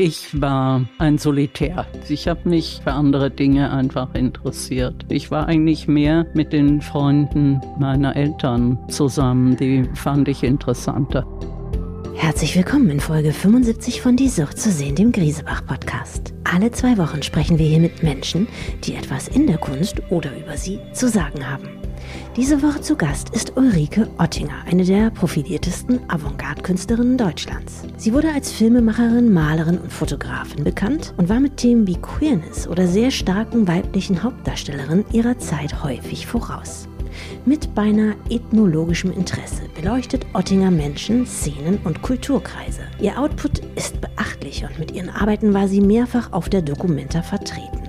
Ich war ein Solitär. Ich habe mich für andere Dinge einfach interessiert. Ich war eigentlich mehr mit den Freunden meiner Eltern zusammen. Die fand ich interessanter. Herzlich willkommen in Folge 75 von Die Sucht zu sehen, dem Griesebach-Podcast. Alle zwei Wochen sprechen wir hier mit Menschen, die etwas in der Kunst oder über sie zu sagen haben. Diese Woche zu Gast ist Ulrike Ottinger, eine der profiliertesten Avantgarde-Künstlerinnen Deutschlands. Sie wurde als Filmemacherin, Malerin und Fotografin bekannt und war mit Themen wie Queerness oder sehr starken weiblichen Hauptdarstellerinnen ihrer Zeit häufig voraus. Mit beinahe ethnologischem Interesse beleuchtet Ottinger Menschen, Szenen und Kulturkreise. Ihr Output ist beachtlich und mit ihren Arbeiten war sie mehrfach auf der Documenta vertreten.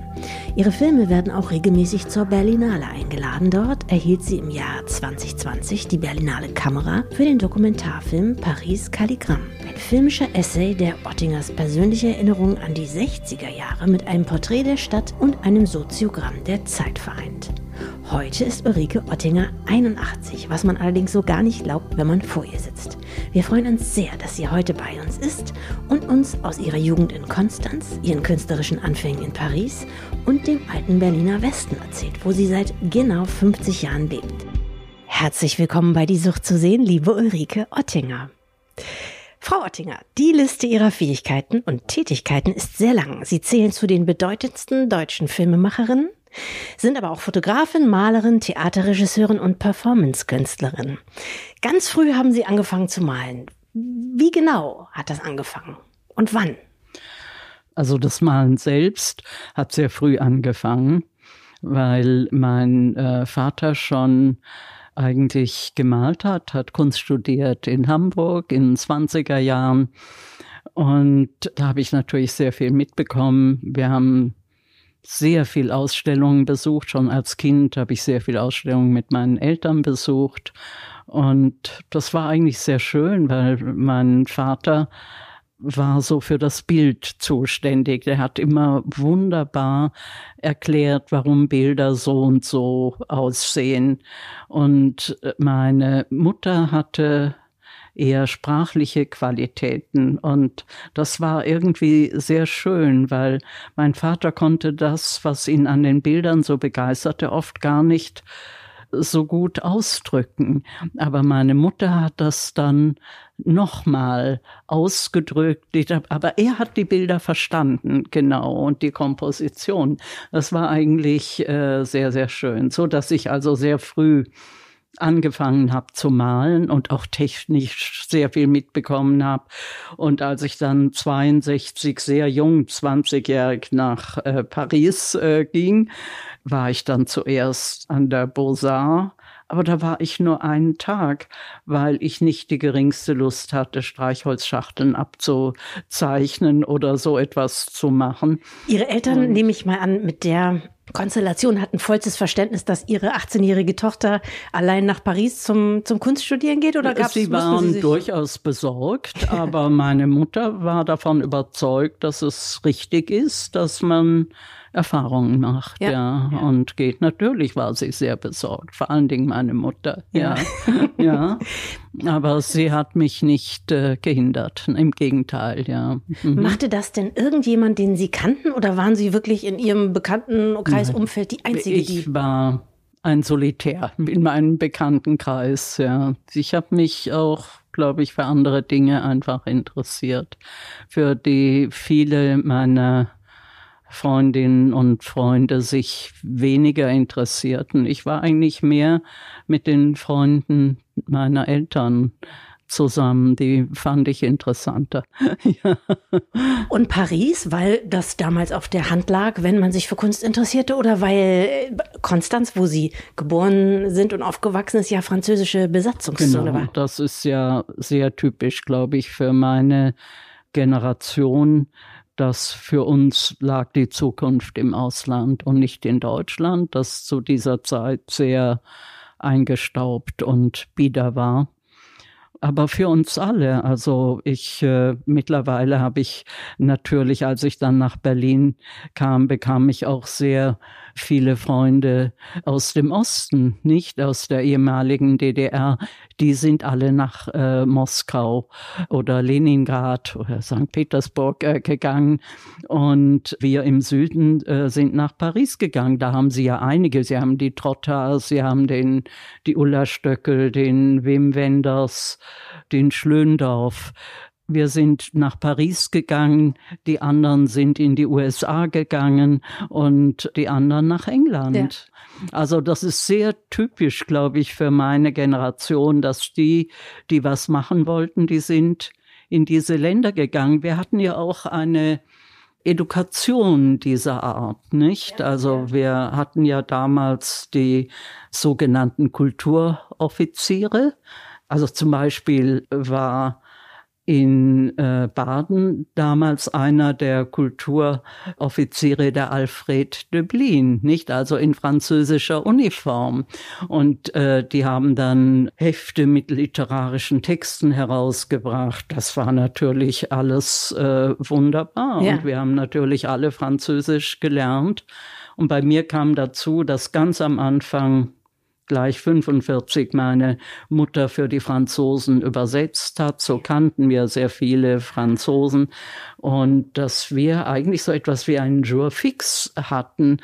Ihre Filme werden auch regelmäßig zur Berlinale eingeladen. Dort erhielt sie im Jahr 2020 die Berlinale Kamera für den Dokumentarfilm Paris Calligramm. Ein filmischer Essay, der Ottingers persönliche Erinnerungen an die 60er Jahre mit einem Porträt der Stadt und einem Soziogramm der Zeit vereint. Heute ist Ulrike Ottinger 81, was man allerdings so gar nicht glaubt, wenn man vor ihr sitzt. Wir freuen uns sehr, dass sie heute bei uns ist und uns aus ihrer Jugend in Konstanz, ihren künstlerischen Anfängen in Paris und dem alten Berliner Westen erzählt, wo sie seit genau 50 Jahren lebt. Herzlich willkommen bei Die Sucht zu sehen, liebe Ulrike Ottinger. Frau Ottinger, die Liste Ihrer Fähigkeiten und Tätigkeiten ist sehr lang. Sie zählen zu den bedeutendsten deutschen Filmemacherinnen, sind aber auch Fotografin, Malerin, Theaterregisseurin und Performancekünstlerin. Ganz früh haben Sie angefangen zu malen. Wie genau hat das angefangen und wann? Also das Malen selbst hat sehr früh angefangen, weil mein äh, Vater schon eigentlich gemalt hat, hat Kunst studiert in Hamburg in den 20er Jahren. Und da habe ich natürlich sehr viel mitbekommen. Wir haben sehr viel Ausstellungen besucht. Schon als Kind habe ich sehr viel Ausstellungen mit meinen Eltern besucht. Und das war eigentlich sehr schön, weil mein Vater war so für das Bild zuständig. Der hat immer wunderbar erklärt, warum Bilder so und so aussehen. Und meine Mutter hatte eher sprachliche Qualitäten. Und das war irgendwie sehr schön, weil mein Vater konnte das, was ihn an den Bildern so begeisterte, oft gar nicht so gut ausdrücken. Aber meine Mutter hat das dann nochmal ausgedrückt. Aber er hat die Bilder verstanden, genau, und die Komposition. Das war eigentlich äh, sehr, sehr schön, so dass ich also sehr früh angefangen habe zu malen und auch technisch sehr viel mitbekommen habe. Und als ich dann 62 sehr jung, 20-jährig nach äh, Paris äh, ging, war ich dann zuerst an der Beaux-Arts aber da war ich nur einen Tag, weil ich nicht die geringste Lust hatte, Streichholzschachteln abzuzeichnen oder so etwas zu machen. Ihre Eltern, Und, nehme ich mal an, mit der Konstellation hatten vollstes Verständnis, dass ihre 18-jährige Tochter allein nach Paris zum, zum Kunststudieren geht? Oder gab's, Sie waren Sie durchaus besorgt, aber meine Mutter war davon überzeugt, dass es richtig ist, dass man Erfahrungen macht, ja. ja. Und geht natürlich, war sie sehr besorgt, vor allen Dingen meine Mutter, ja. Ja. ja. Aber sie hat mich nicht äh, gehindert, im Gegenteil, ja. Mhm. Machte das denn irgendjemand, den Sie kannten oder waren Sie wirklich in Ihrem bekannten Kreisumfeld die einzige, ich die. Ich war ein Solitär in meinem Bekanntenkreis, ja. Ich habe mich auch glaube ich, für andere Dinge einfach interessiert, für die viele meiner Freundinnen und Freunde sich weniger interessierten. Ich war eigentlich mehr mit den Freunden meiner Eltern zusammen. Die fand ich interessanter. ja. Und Paris, weil das damals auf der Hand lag, wenn man sich für Kunst interessierte, oder weil Konstanz, wo Sie geboren sind und aufgewachsen ist, ja französische Besatzungszone genau, war? Das ist ja sehr typisch, glaube ich, für meine Generation dass für uns lag die Zukunft im Ausland und nicht in Deutschland, das zu dieser Zeit sehr eingestaubt und bieder war. Aber für uns alle, also ich äh, mittlerweile habe ich natürlich, als ich dann nach Berlin kam, bekam ich auch sehr viele Freunde aus dem Osten, nicht aus der ehemaligen DDR, die sind alle nach äh, Moskau oder Leningrad oder St. Petersburg äh, gegangen und wir im Süden äh, sind nach Paris gegangen. Da haben sie ja einige, sie haben die Trottas, sie haben den, die Ulla Stöckel, den Wim Wenders, den Schlöndorf. Wir sind nach Paris gegangen, die anderen sind in die USA gegangen und die anderen nach England. Ja. Also das ist sehr typisch, glaube ich, für meine Generation, dass die, die was machen wollten, die sind in diese Länder gegangen. Wir hatten ja auch eine Education dieser Art, nicht? Also wir hatten ja damals die sogenannten Kulturoffiziere. Also zum Beispiel war in äh, Baden damals einer der Kulturoffiziere der Alfred Döblin, nicht also in französischer Uniform. Und äh, die haben dann Hefte mit literarischen Texten herausgebracht. Das war natürlich alles äh, wunderbar. Ja. Und wir haben natürlich alle Französisch gelernt. Und bei mir kam dazu, dass ganz am Anfang gleich 45 meine Mutter für die Franzosen übersetzt hat. So kannten wir sehr viele Franzosen und dass wir eigentlich so etwas wie einen Jour fix hatten.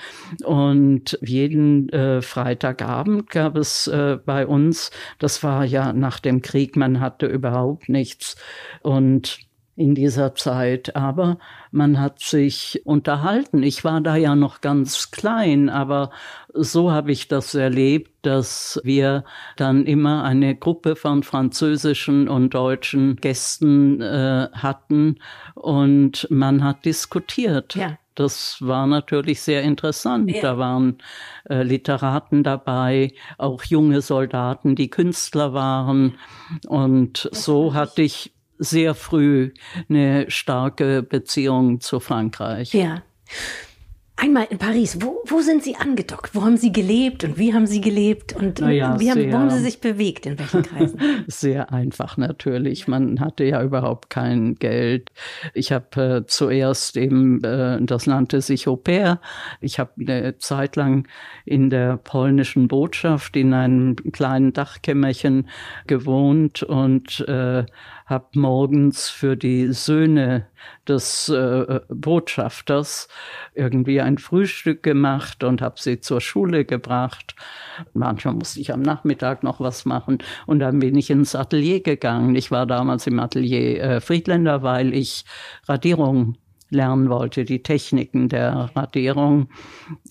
Und jeden äh, Freitagabend gab es äh, bei uns, das war ja nach dem Krieg, man hatte überhaupt nichts. Und in dieser Zeit, aber man hat sich unterhalten. Ich war da ja noch ganz klein, aber so habe ich das erlebt, dass wir dann immer eine Gruppe von französischen und deutschen Gästen äh, hatten und man hat diskutiert. Ja. Das war natürlich sehr interessant. Ja. Da waren äh, Literaten dabei, auch junge Soldaten, die Künstler waren. Und so hatte ich sehr früh eine starke Beziehung zu Frankreich. Ja. Einmal in Paris, wo, wo sind Sie angedockt? Wo haben Sie gelebt und wie haben Sie gelebt und naja, wie haben, wo haben Sie sich bewegt, in welchen Kreisen? Sehr einfach natürlich. Man hatte ja überhaupt kein Geld. Ich habe äh, zuerst eben, äh, das nannte sich Au pair. Ich habe eine Zeit lang in der polnischen Botschaft in einem kleinen Dachkämmerchen gewohnt und äh, habe morgens für die Söhne des äh, Botschafters irgendwie ein Frühstück gemacht und habe sie zur Schule gebracht. Manchmal musste ich am Nachmittag noch was machen und dann bin ich ins Atelier gegangen. Ich war damals im Atelier äh, Friedländer, weil ich Radierung lernen wollte, die Techniken der Radierung.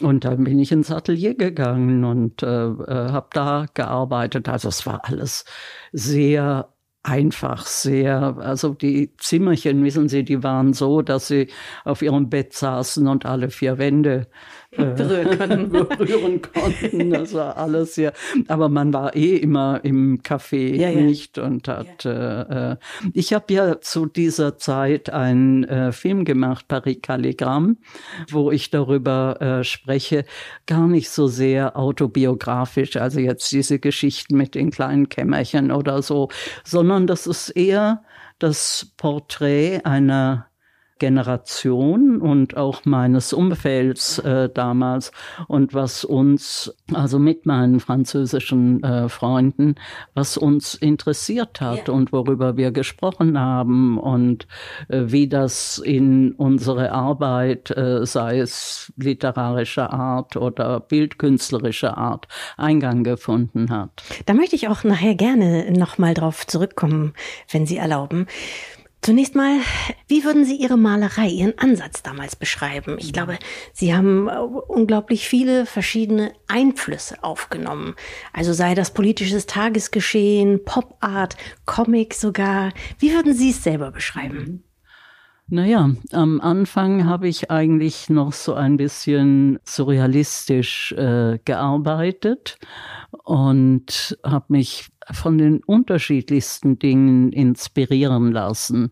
Und dann bin ich ins Atelier gegangen und äh, äh habe da gearbeitet. Also es war alles sehr einfach sehr. Also die Zimmerchen, wissen Sie, die waren so, dass sie auf ihrem Bett saßen und alle vier Wände berühren konnten. berühren konnten. Das war alles ja. Aber man war eh immer im Café ja, ja. nicht und hat. Ja. Äh, äh ich habe ja zu dieser Zeit einen äh, Film gemacht, Paris Calligramm, wo ich darüber äh, spreche, gar nicht so sehr autobiografisch, also jetzt diese Geschichten mit den kleinen Kämmerchen oder so, sondern das ist eher das Porträt einer Generation und auch meines Umfelds äh, damals und was uns, also mit meinen französischen äh, Freunden, was uns interessiert hat ja. und worüber wir gesprochen haben und äh, wie das in unsere Arbeit, äh, sei es literarischer Art oder bildkünstlerischer Art, Eingang gefunden hat. Da möchte ich auch nachher gerne nochmal drauf zurückkommen, wenn Sie erlauben. Zunächst mal, wie würden Sie Ihre Malerei, Ihren Ansatz damals beschreiben? Ich glaube, Sie haben äh, unglaublich viele verschiedene Einflüsse aufgenommen. Also sei das politisches Tagesgeschehen, Pop Art, Comic sogar. Wie würden Sie es selber beschreiben? Mhm. Naja, am Anfang habe ich eigentlich noch so ein bisschen surrealistisch äh, gearbeitet und habe mich von den unterschiedlichsten Dingen inspirieren lassen.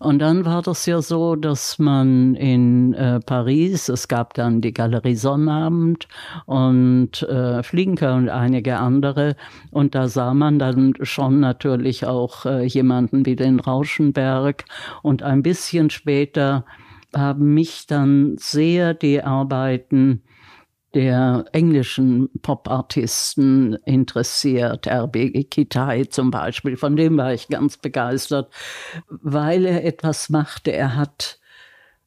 Und dann war das ja so, dass man in äh, Paris, es gab dann die Galerie Sonnabend und äh, Flinker und einige andere. Und da sah man dann schon natürlich auch äh, jemanden wie den Rauschenberg. Und ein bisschen später haben mich dann sehr die Arbeiten der englischen Pop-Artisten interessiert, R.B. Kitai zum Beispiel, von dem war ich ganz begeistert, weil er etwas machte. Er hat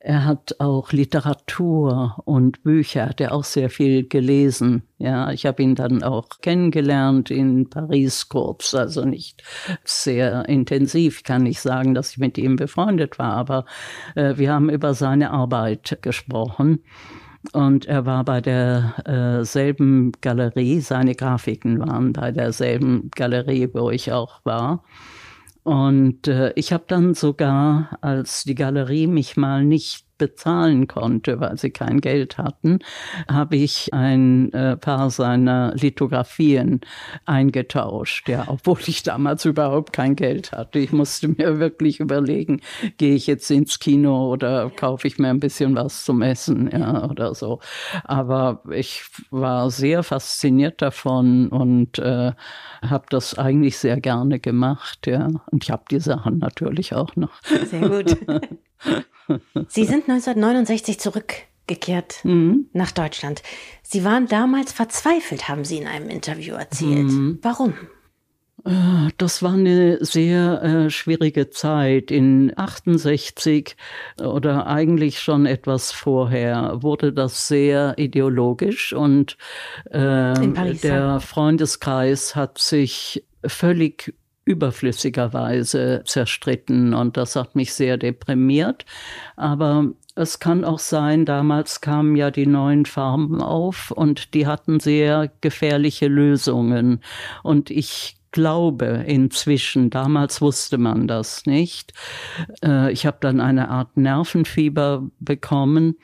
er hat auch Literatur und Bücher, hat er auch sehr viel gelesen. Ja, ich habe ihn dann auch kennengelernt in Paris kurz, also nicht sehr intensiv, kann ich sagen, dass ich mit ihm befreundet war, aber äh, wir haben über seine Arbeit gesprochen. Und er war bei derselben äh, Galerie, seine Grafiken waren bei derselben Galerie, wo ich auch war. Und äh, ich habe dann sogar, als die Galerie mich mal nicht bezahlen konnte, weil sie kein Geld hatten, habe ich ein äh, paar seiner Lithografien eingetauscht, ja, obwohl ich damals überhaupt kein Geld hatte. Ich musste mir wirklich überlegen, gehe ich jetzt ins Kino oder kaufe ich mir ein bisschen was zum Essen, ja, oder so. Aber ich war sehr fasziniert davon und äh, habe das eigentlich sehr gerne gemacht, ja. Und ich habe die Sachen natürlich auch noch. Sehr gut. Sie sind 1969 zurückgekehrt mhm. nach Deutschland. Sie waren damals verzweifelt, haben Sie in einem Interview erzählt. Mhm. Warum? Äh, das war eine sehr äh, schwierige Zeit. In 68 oder eigentlich schon etwas vorher wurde das sehr ideologisch und äh, der Freundeskreis hat sich völlig überflüssigerweise zerstritten und das hat mich sehr deprimiert. Aber es kann auch sein, damals kamen ja die neuen Farben auf und die hatten sehr gefährliche Lösungen. Und ich glaube inzwischen, damals wusste man das nicht. Äh, ich habe dann eine Art Nervenfieber bekommen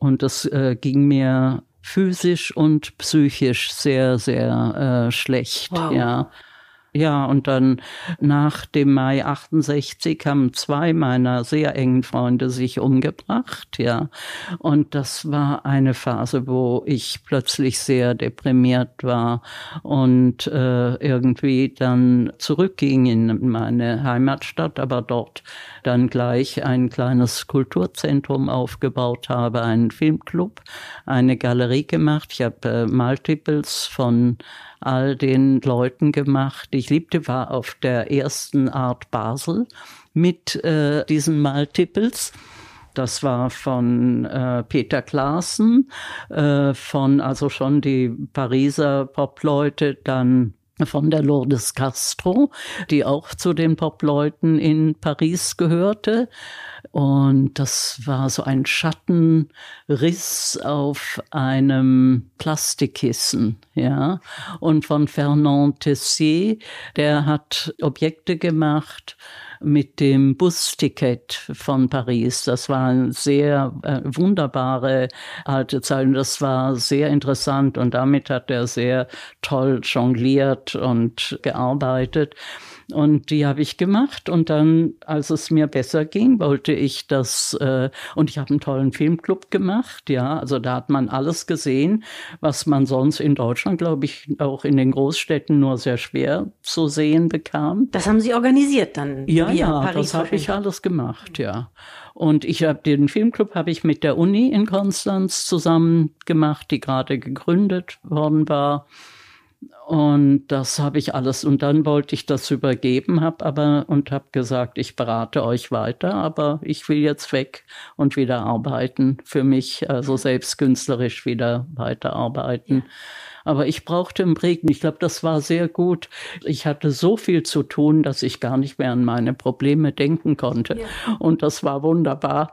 und das äh, ging mir physisch und psychisch sehr, sehr äh, schlecht. Wow. Ja. Ja, und dann nach dem Mai 68 haben zwei meiner sehr engen Freunde sich umgebracht, ja. Und das war eine Phase, wo ich plötzlich sehr deprimiert war und äh, irgendwie dann zurückging in meine Heimatstadt, aber dort dann gleich ein kleines Kulturzentrum aufgebaut habe, einen Filmclub, eine Galerie gemacht. Ich habe äh, Multiples von all den Leuten gemacht, ich liebte, war auf der ersten Art Basel mit äh, diesen Multiples. Das war von äh, Peter Klaassen, äh, von also schon die Pariser Popleute, dann von der Lourdes Castro, die auch zu den Popleuten in Paris gehörte. Und das war so ein Schattenriss auf einem Plastikkissen, ja. Und von Fernand Tessier, der hat Objekte gemacht, mit dem Busticket von Paris. Das war eine sehr äh, wunderbare alte Zeit und das war sehr interessant und damit hat er sehr toll jongliert und gearbeitet. Und die habe ich gemacht. Und dann, als es mir besser ging, wollte ich das, äh, und ich habe einen tollen Filmclub gemacht, ja. Also da hat man alles gesehen, was man sonst in Deutschland, glaube ich, auch in den Großstädten nur sehr schwer zu sehen bekam. Das haben Sie organisiert dann? Ja, ja, Paris das habe ich alles gemacht, ja. Und ich habe den Filmclub habe ich mit der Uni in Konstanz zusammen gemacht, die gerade gegründet worden war. Und das habe ich alles. Und dann wollte ich das übergeben, habe aber und habe gesagt, ich berate euch weiter, aber ich will jetzt weg und wieder arbeiten für mich, also selbst künstlerisch wieder weiterarbeiten. Ja. Aber ich brauchte einen Regen. Ich glaube, das war sehr gut. Ich hatte so viel zu tun, dass ich gar nicht mehr an meine Probleme denken konnte. Ja. Und das war wunderbar.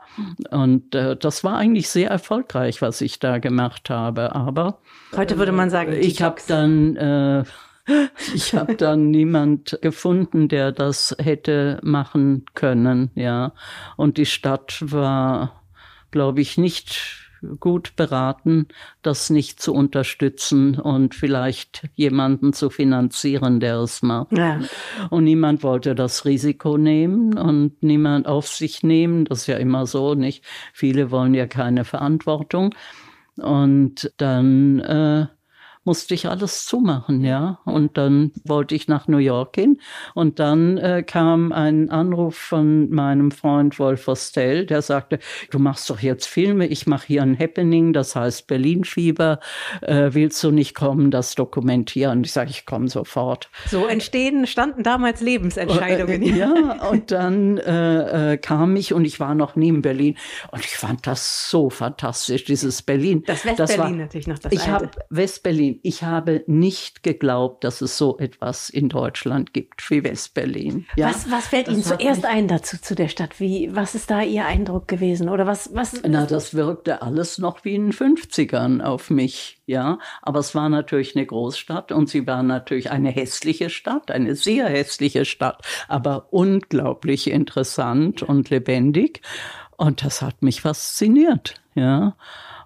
Und äh, das war eigentlich sehr erfolgreich, was ich da gemacht habe. Aber heute würde man sagen, ich habe dann äh, ich habe dann niemand gefunden, der das hätte machen können, ja. Und die Stadt war, glaube ich, nicht gut beraten, das nicht zu unterstützen und vielleicht jemanden zu finanzieren, der es macht. Ja. Und niemand wollte das Risiko nehmen und niemand auf sich nehmen. Das ist ja immer so, nicht? Viele wollen ja keine Verantwortung. Und dann äh, musste ich alles zumachen, ja. Und dann wollte ich nach New York gehen. Und dann äh, kam ein Anruf von meinem Freund Wolf Ostell, der sagte, du machst doch jetzt Filme, ich mache hier ein Happening, das heißt Berlin-Fieber. Äh, willst du nicht kommen, das dokumentieren? Ich sage, ich komme sofort. So entstehen, standen damals Lebensentscheidungen. Äh, ja, und dann äh, äh, kam ich und ich war noch nie in Berlin. Und ich fand das so fantastisch, dieses Berlin. Das West-Berlin natürlich noch das Ich habe West-Berlin. Ich habe nicht geglaubt, dass es so etwas in Deutschland gibt wie West-Berlin. Ja? Was, was fällt Ihnen zuerst ein dazu zu der Stadt? Wie, was ist da Ihr Eindruck gewesen? Oder was, was? Na, das wirkte alles noch wie in den 50ern auf mich. Ja, aber es war natürlich eine Großstadt und sie war natürlich eine hässliche Stadt, eine sehr hässliche Stadt, aber unglaublich interessant und lebendig. Und das hat mich fasziniert, ja.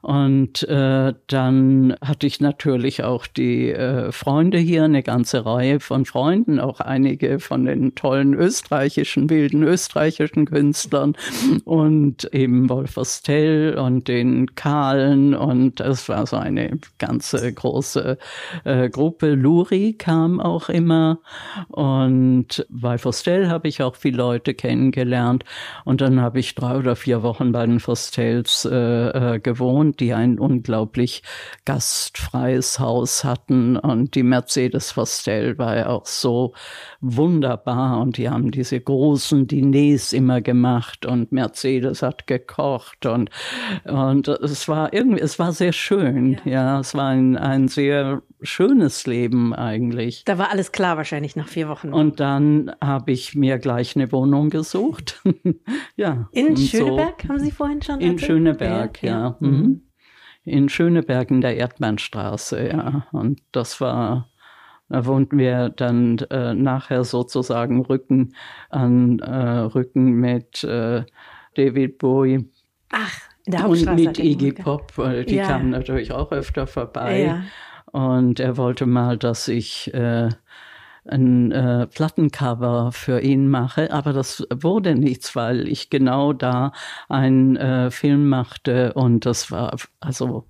Und äh, dann hatte ich natürlich auch die äh, Freunde hier, eine ganze Reihe von Freunden, auch einige von den tollen österreichischen, wilden österreichischen Künstlern und eben Wolfers Tell und den Kahlen. Und es war so eine ganze große äh, Gruppe. Luri kam auch immer. Und bei Fostel habe ich auch viele Leute kennengelernt. Und dann habe ich drei oder vier Wochen bei den Fostels äh, äh, gewohnt und die ein unglaublich gastfreies Haus hatten. Und die Mercedes Vostell war ja auch so wunderbar. Und die haben diese großen Diners immer gemacht und Mercedes hat gekocht und, und es war irgendwie, es war sehr schön. Ja, ja es war ein, ein sehr schönes Leben eigentlich. Da war alles klar wahrscheinlich nach vier Wochen. Und dann habe ich mir gleich eine Wohnung gesucht. ja. In Schöneberg so. haben Sie vorhin schon? In Schöneberg, ja. ja. Mhm. In Schöneberg in der Erdmannstraße, ja. Und das war da wohnten wir dann äh, nachher sozusagen Rücken an äh, Rücken mit äh, David Bowie. Ach, in der Hauptstraße. Und mit Iggy Pop, die ja. kamen natürlich auch öfter vorbei. Ja. Und er wollte mal, dass ich äh, ein äh, Plattencover für ihn mache, aber das wurde nichts, weil ich genau da einen äh, Film machte und das war also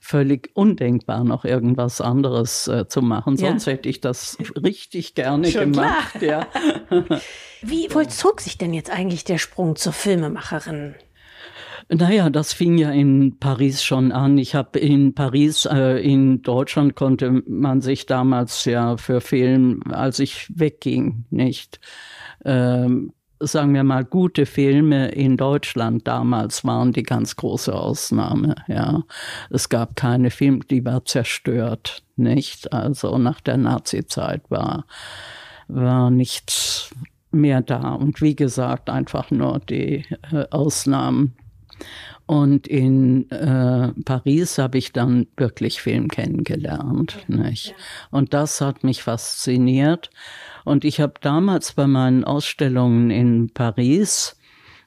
völlig undenkbar, noch irgendwas anderes äh, zu machen. Sonst ja. hätte ich das richtig gerne Schon gemacht. Ja. Wie vollzog sich denn jetzt eigentlich der Sprung zur Filmemacherin? Naja, das fing ja in Paris schon an. Ich habe in Paris, äh, in Deutschland konnte man sich damals ja für Film, als ich wegging, nicht. Ähm, sagen wir mal, gute Filme in Deutschland damals waren die ganz große Ausnahme, ja. Es gab keine Filme, die war zerstört, nicht? Also nach der Nazi-Zeit war, war nichts mehr da. Und wie gesagt, einfach nur die äh, Ausnahmen und in äh, Paris habe ich dann wirklich Film kennengelernt. Nicht? Und das hat mich fasziniert. Und ich habe damals bei meinen Ausstellungen in Paris,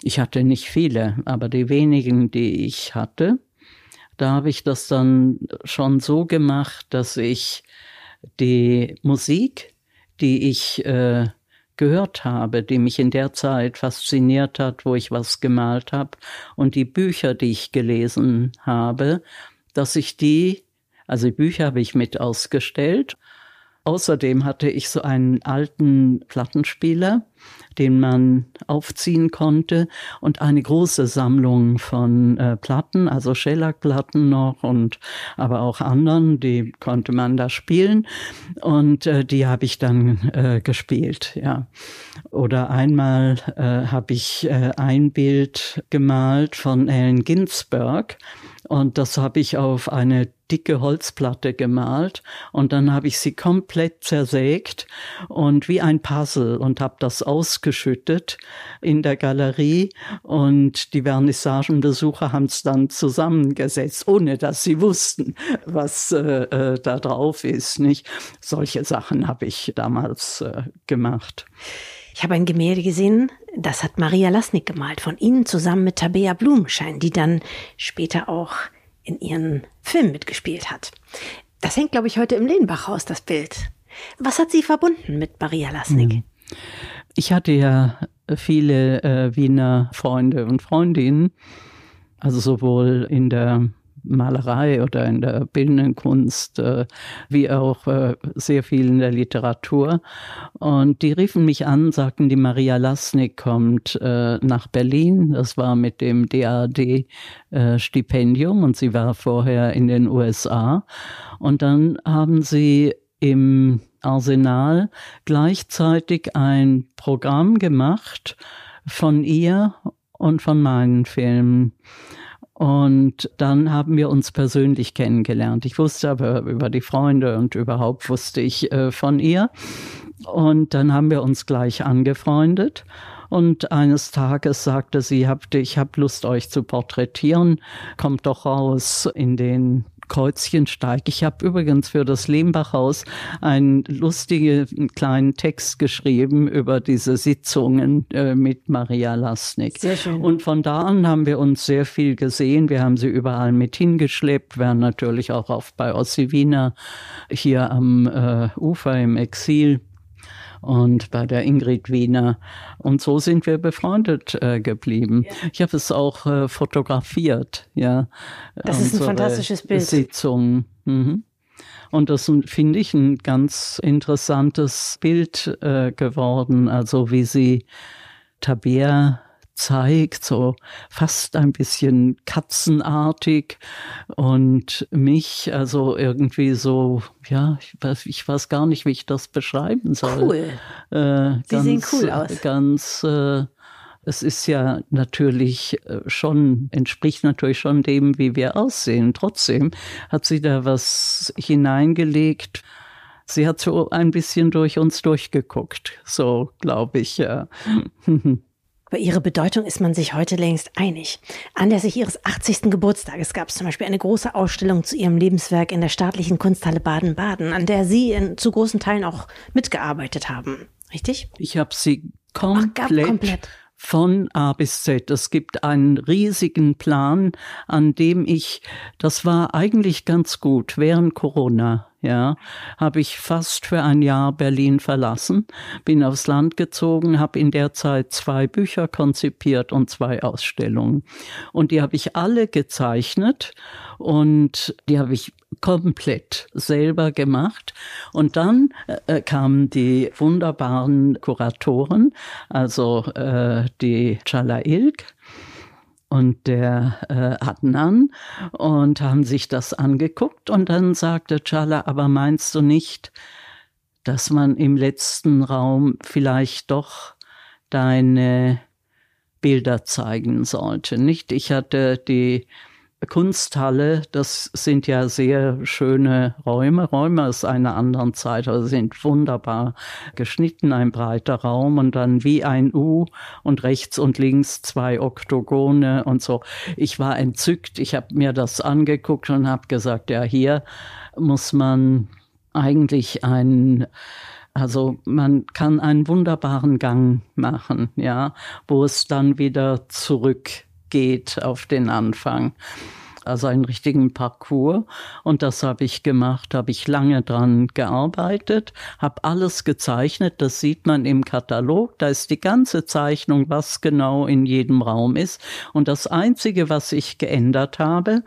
ich hatte nicht viele, aber die wenigen, die ich hatte, da habe ich das dann schon so gemacht, dass ich die Musik, die ich äh, gehört habe, die mich in der Zeit fasziniert hat, wo ich was gemalt habe und die Bücher, die ich gelesen habe, dass ich die, also die Bücher habe ich mit ausgestellt Außerdem hatte ich so einen alten Plattenspieler, den man aufziehen konnte und eine große Sammlung von äh, Platten, also Shellac-Platten noch und aber auch anderen, die konnte man da spielen und äh, die habe ich dann äh, gespielt, ja. Oder einmal äh, habe ich äh, ein Bild gemalt von Allen Ginsberg und das habe ich auf eine dicke Holzplatte gemalt und dann habe ich sie komplett zersägt und wie ein Puzzle und habe das ausgeschüttet in der Galerie und die Vernissagenbesucher haben es dann zusammengesetzt, ohne dass sie wussten, was äh, äh, da drauf ist. Nicht solche Sachen habe ich damals äh, gemacht. Ich habe ein Gemälde gesehen, das hat Maria Lasnik gemalt, von Ihnen zusammen mit Tabea Blumenschein, die dann später auch in Ihren Film mitgespielt hat. Das hängt, glaube ich, heute im Lehnbachhaus, das Bild. Was hat Sie verbunden mit Maria Lasnik? Hm. Ich hatte ja viele äh, Wiener Freunde und Freundinnen, also sowohl in der Malerei oder in der bildenden Kunst, äh, wie auch äh, sehr viel in der Literatur. Und die riefen mich an, sagten, die Maria Lasnik kommt äh, nach Berlin. Das war mit dem DAD-Stipendium und sie war vorher in den USA. Und dann haben sie im Arsenal gleichzeitig ein Programm gemacht von ihr und von meinen Filmen. Und dann haben wir uns persönlich kennengelernt. Ich wusste aber über die Freunde und überhaupt wusste ich äh, von ihr. Und dann haben wir uns gleich angefreundet. Und eines Tages sagte sie, ich habe Lust, euch zu porträtieren. Kommt doch raus in den Kreuzchensteig. Ich habe übrigens für das Lehmbachhaus einen lustigen kleinen Text geschrieben über diese Sitzungen äh, mit Maria Lasnik. Sehr schön. Und von da an haben wir uns sehr viel gesehen. Wir haben sie überall mit hingeschleppt, waren natürlich auch oft bei Ossi Wiener hier am äh, Ufer im Exil und bei der Ingrid Wiener. Und so sind wir befreundet äh, geblieben. Ja. Ich habe es auch äh, fotografiert, ja. Das ist ein fantastisches Bild. Sitzung. Mhm. Und das finde ich ein ganz interessantes Bild äh, geworden, also wie sie Tabea zeigt, so fast ein bisschen katzenartig und mich also irgendwie so, ja, ich weiß, ich weiß gar nicht, wie ich das beschreiben soll. Cool. Äh, Sie ganz, sehen cool aus. Ganz, äh, es ist ja natürlich äh, schon, entspricht natürlich schon dem, wie wir aussehen. Trotzdem hat sie da was hineingelegt. Sie hat so ein bisschen durch uns durchgeguckt, so glaube ich, ja. Über ihre Bedeutung ist man sich heute längst einig. Anlässlich ihres 80. Geburtstages gab es zum Beispiel eine große Ausstellung zu ihrem Lebenswerk in der staatlichen Kunsthalle Baden-Baden, an der Sie in, zu großen Teilen auch mitgearbeitet haben. Richtig? Ich habe sie komplett, Ach, komplett von A bis Z. Es gibt einen riesigen Plan, an dem ich, das war eigentlich ganz gut während Corona ja, habe ich fast für ein Jahr Berlin verlassen, bin aufs Land gezogen, habe in der Zeit zwei Bücher konzipiert und zwei Ausstellungen. Und die habe ich alle gezeichnet und die habe ich komplett selber gemacht. Und dann äh, kamen die wunderbaren Kuratoren, also äh, die Chala Ilk, und der äh, Adnan und haben sich das angeguckt und dann sagte Chala, aber meinst du nicht, dass man im letzten Raum vielleicht doch deine Bilder zeigen sollte, nicht? Ich hatte die Kunsthalle, das sind ja sehr schöne Räume. Räume aus einer anderen Zeit, also sind wunderbar geschnitten, ein breiter Raum und dann wie ein U und rechts und links zwei Oktogone und so. Ich war entzückt, ich habe mir das angeguckt und habe gesagt, ja, hier muss man eigentlich ein also man kann einen wunderbaren Gang machen, ja, wo es dann wieder zurück geht auf den Anfang. Also einen richtigen Parcours. Und das habe ich gemacht, habe ich lange dran gearbeitet, habe alles gezeichnet. Das sieht man im Katalog. Da ist die ganze Zeichnung, was genau in jedem Raum ist. Und das Einzige, was ich geändert habe,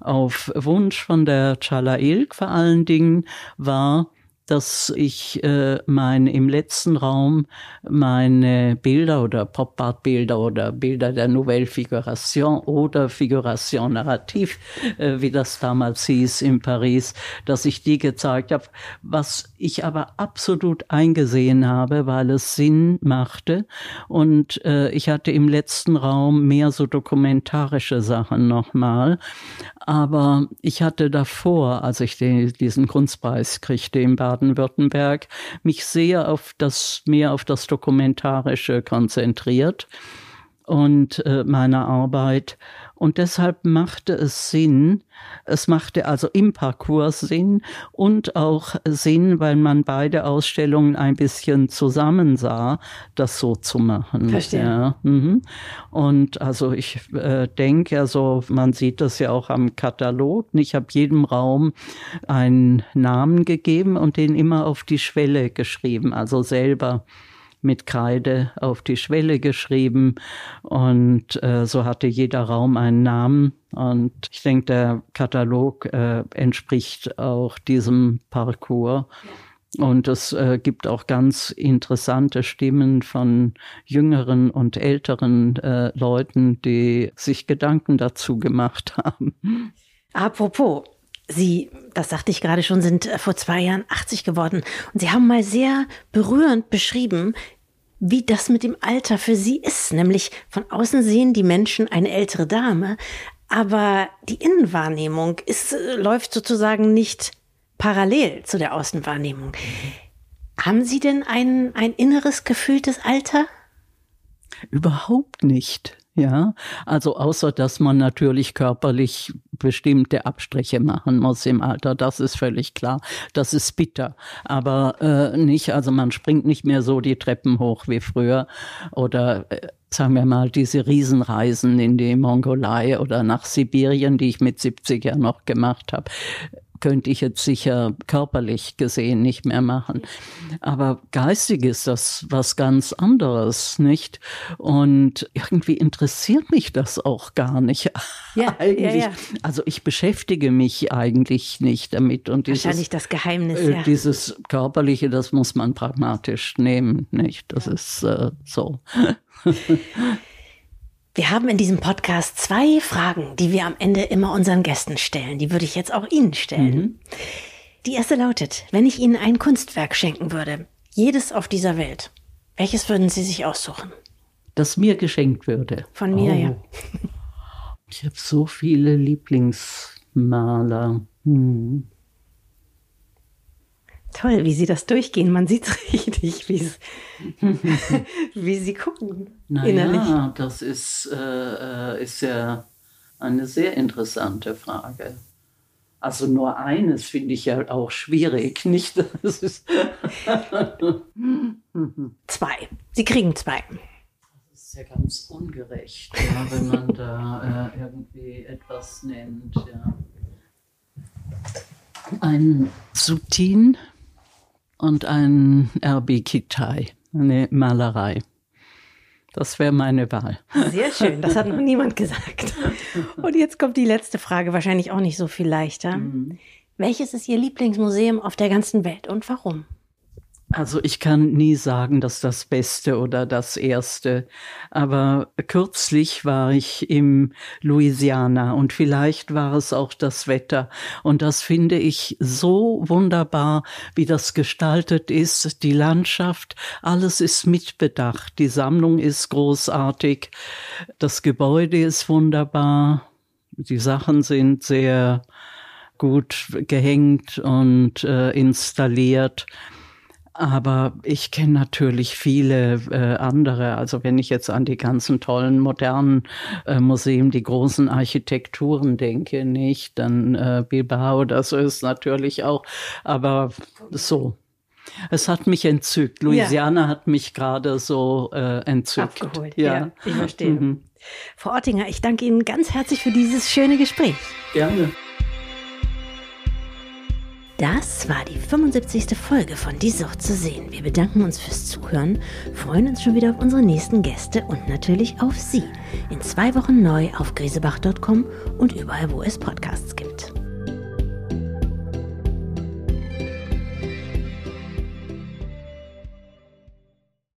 auf Wunsch von der Chala Ilk vor allen Dingen, war, dass ich äh, mein im letzten Raum meine Bilder oder Pop-Art-Bilder oder Bilder der Nouvelle Figuration oder Figuration Narrative, äh, wie das damals hieß in Paris, dass ich die gezeigt habe, was ich aber absolut eingesehen habe, weil es Sinn machte. Und äh, ich hatte im letzten Raum mehr so dokumentarische Sachen nochmal, aber ich hatte davor, als ich den, diesen Kunstpreis kriegte in Baden Baden-Württemberg mich sehr auf das, mehr auf das Dokumentarische konzentriert und äh, meine Arbeit. Und deshalb machte es Sinn, es machte also im Parcours Sinn und auch Sinn, weil man beide Ausstellungen ein bisschen zusammen sah, das so zu machen. Verstehe. Ja, mhm. Und also ich äh, denke, also man sieht das ja auch am Katalog. Ich habe jedem Raum einen Namen gegeben und den immer auf die Schwelle geschrieben, also selber mit Kreide auf die Schwelle geschrieben und äh, so hatte jeder Raum einen Namen und ich denke, der Katalog äh, entspricht auch diesem Parcours. Und es äh, gibt auch ganz interessante Stimmen von jüngeren und älteren äh, Leuten, die sich Gedanken dazu gemacht haben. Apropos, Sie, das sagte ich gerade schon, sind äh, vor zwei Jahren 80 geworden. Und Sie haben mal sehr berührend beschrieben, wie das mit dem Alter für Sie ist. Nämlich von außen sehen die Menschen eine ältere Dame, aber die Innenwahrnehmung ist, äh, läuft sozusagen nicht parallel zu der Außenwahrnehmung. Haben Sie denn ein, ein inneres gefühltes Alter? Überhaupt nicht. Ja, also außer dass man natürlich körperlich bestimmte Abstriche machen muss im Alter, das ist völlig klar. Das ist bitter, aber äh, nicht, also man springt nicht mehr so die Treppen hoch wie früher oder äh, sagen wir mal diese Riesenreisen in die Mongolei oder nach Sibirien, die ich mit 70 ja noch gemacht habe könnte ich jetzt sicher körperlich gesehen nicht mehr machen. Aber geistig ist das was ganz anderes, nicht? Und irgendwie interessiert mich das auch gar nicht. Ja, eigentlich. Ja, ja. Also ich beschäftige mich eigentlich nicht damit. Und dieses, Wahrscheinlich das Geheimnis. Äh, ja. Dieses körperliche, das muss man pragmatisch nehmen, nicht? Das ist äh, so. Wir haben in diesem Podcast zwei Fragen, die wir am Ende immer unseren Gästen stellen. Die würde ich jetzt auch Ihnen stellen. Mhm. Die erste lautet, wenn ich Ihnen ein Kunstwerk schenken würde, jedes auf dieser Welt, welches würden Sie sich aussuchen? Das mir geschenkt würde. Von mir, oh. ja. Ich habe so viele Lieblingsmaler. Hm. Toll, wie Sie das durchgehen. Man sieht richtig, wie Sie gucken. Naja, das ist, äh, äh, ist ja eine sehr interessante Frage. Also nur eines finde ich ja auch schwierig, nicht? Das ist zwei. Sie kriegen zwei. Das ist ja ganz ungerecht, ja, wenn man da äh, irgendwie etwas nennt. Ja. Ein Sutin und ein RB Kitai, eine Malerei. Das wäre meine Wahl. Sehr schön, das hat noch niemand gesagt. Und jetzt kommt die letzte Frage, wahrscheinlich auch nicht so viel leichter. Mhm. Welches ist Ihr Lieblingsmuseum auf der ganzen Welt und warum? Also ich kann nie sagen, dass das Beste oder das Erste. Aber kürzlich war ich im Louisiana und vielleicht war es auch das Wetter. Und das finde ich so wunderbar, wie das gestaltet ist. Die Landschaft, alles ist mitbedacht. Die Sammlung ist großartig. Das Gebäude ist wunderbar. Die Sachen sind sehr gut gehängt und äh, installiert. Aber ich kenne natürlich viele äh, andere. Also wenn ich jetzt an die ganzen tollen modernen äh, Museen, die großen Architekturen denke, nicht, dann äh, Bilbao, das ist natürlich auch. Aber so. Es hat mich entzückt. Louisiana ja. hat mich gerade so äh, entzückt. Abgeholt. Ja, ja ich verstehe. Mhm. Frau Ottinger, ich danke Ihnen ganz herzlich für dieses schöne Gespräch. Gerne. Das war die 75. Folge von Die Sucht zu sehen. Wir bedanken uns fürs Zuhören, freuen uns schon wieder auf unsere nächsten Gäste und natürlich auf Sie. In zwei Wochen neu auf grisebach.com und überall, wo es Podcasts gibt.